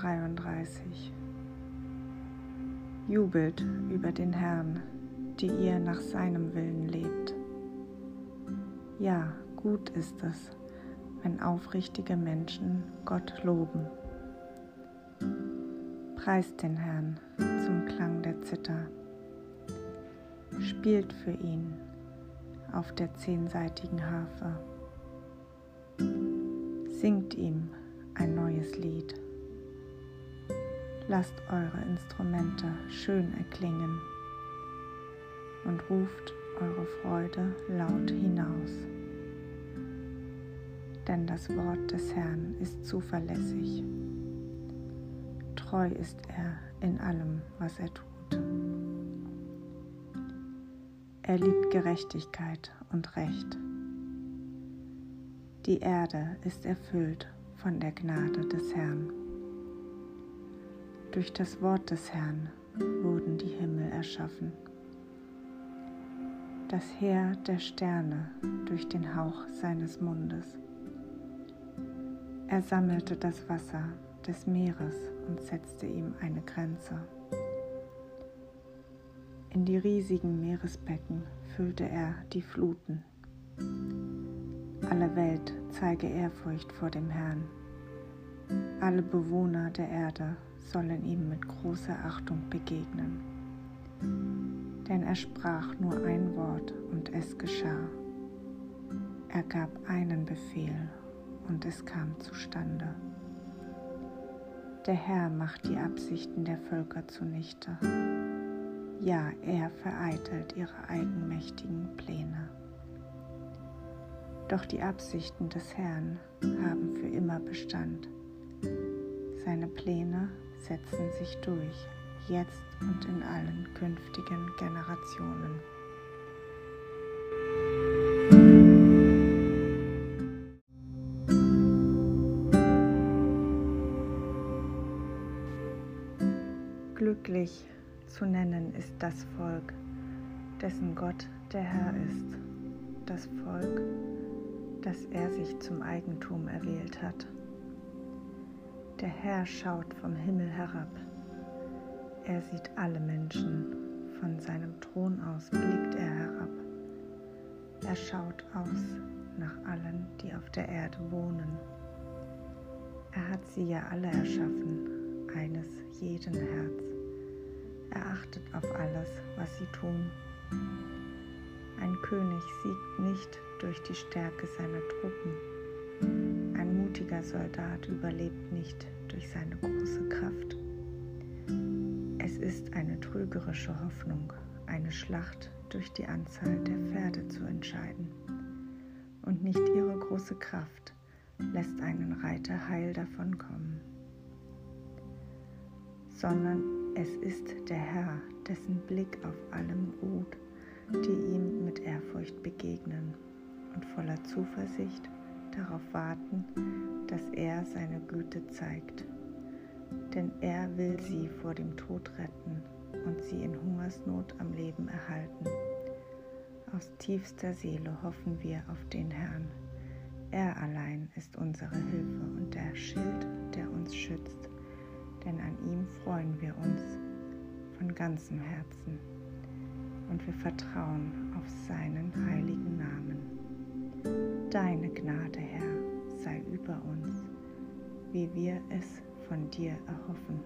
33 Jubelt über den Herrn, die ihr nach seinem Willen lebt. Ja, gut ist es, wenn aufrichtige Menschen Gott loben. Preist den Herrn zum Klang der Zither. Spielt für ihn auf der zehnseitigen Harfe. Singt ihm ein neues Lied. Lasst eure Instrumente schön erklingen und ruft eure Freude laut hinaus. Denn das Wort des Herrn ist zuverlässig. Treu ist er in allem, was er tut. Er liebt Gerechtigkeit und Recht. Die Erde ist erfüllt von der Gnade des Herrn. Durch das Wort des Herrn wurden die Himmel erschaffen. Das Heer der Sterne durch den Hauch seines Mundes. Er sammelte das Wasser des Meeres und setzte ihm eine Grenze. In die riesigen Meeresbecken füllte er die Fluten. Alle Welt zeige Ehrfurcht vor dem Herrn. Alle Bewohner der Erde sollen ihm mit großer Achtung begegnen. Denn er sprach nur ein Wort und es geschah. Er gab einen Befehl und es kam zustande. Der Herr macht die Absichten der Völker zunichte. Ja, er vereitelt ihre eigenmächtigen Pläne. Doch die Absichten des Herrn haben für immer Bestand. Seine Pläne setzen sich durch, jetzt und in allen künftigen Generationen. Glücklich zu nennen ist das Volk, dessen Gott der Herr ist, das Volk, das er sich zum Eigentum erwählt hat. Der Herr schaut vom Himmel herab. Er sieht alle Menschen. Von seinem Thron aus blickt er herab. Er schaut aus nach allen, die auf der Erde wohnen. Er hat sie ja alle erschaffen, eines jeden Herz. Er achtet auf alles, was sie tun. Ein König siegt nicht durch die Stärke seiner Truppen. Mutiger Soldat überlebt nicht durch seine große Kraft. Es ist eine trügerische Hoffnung, eine Schlacht durch die Anzahl der Pferde zu entscheiden. Und nicht ihre große Kraft lässt einen Reiter heil davonkommen, sondern es ist der Herr, dessen Blick auf allem ruht die ihm mit Ehrfurcht begegnen und voller Zuversicht darauf warten, dass er seine Güte zeigt. Denn er will sie vor dem Tod retten und sie in Hungersnot am Leben erhalten. Aus tiefster Seele hoffen wir auf den Herrn. Er allein ist unsere Hilfe und der Schild, der uns schützt, denn an ihm freuen wir uns von ganzem Herzen und wir vertrauen auf seinen heiligen Namen. Deine Gnade, Herr, sei über uns, wie wir es von dir erhoffen.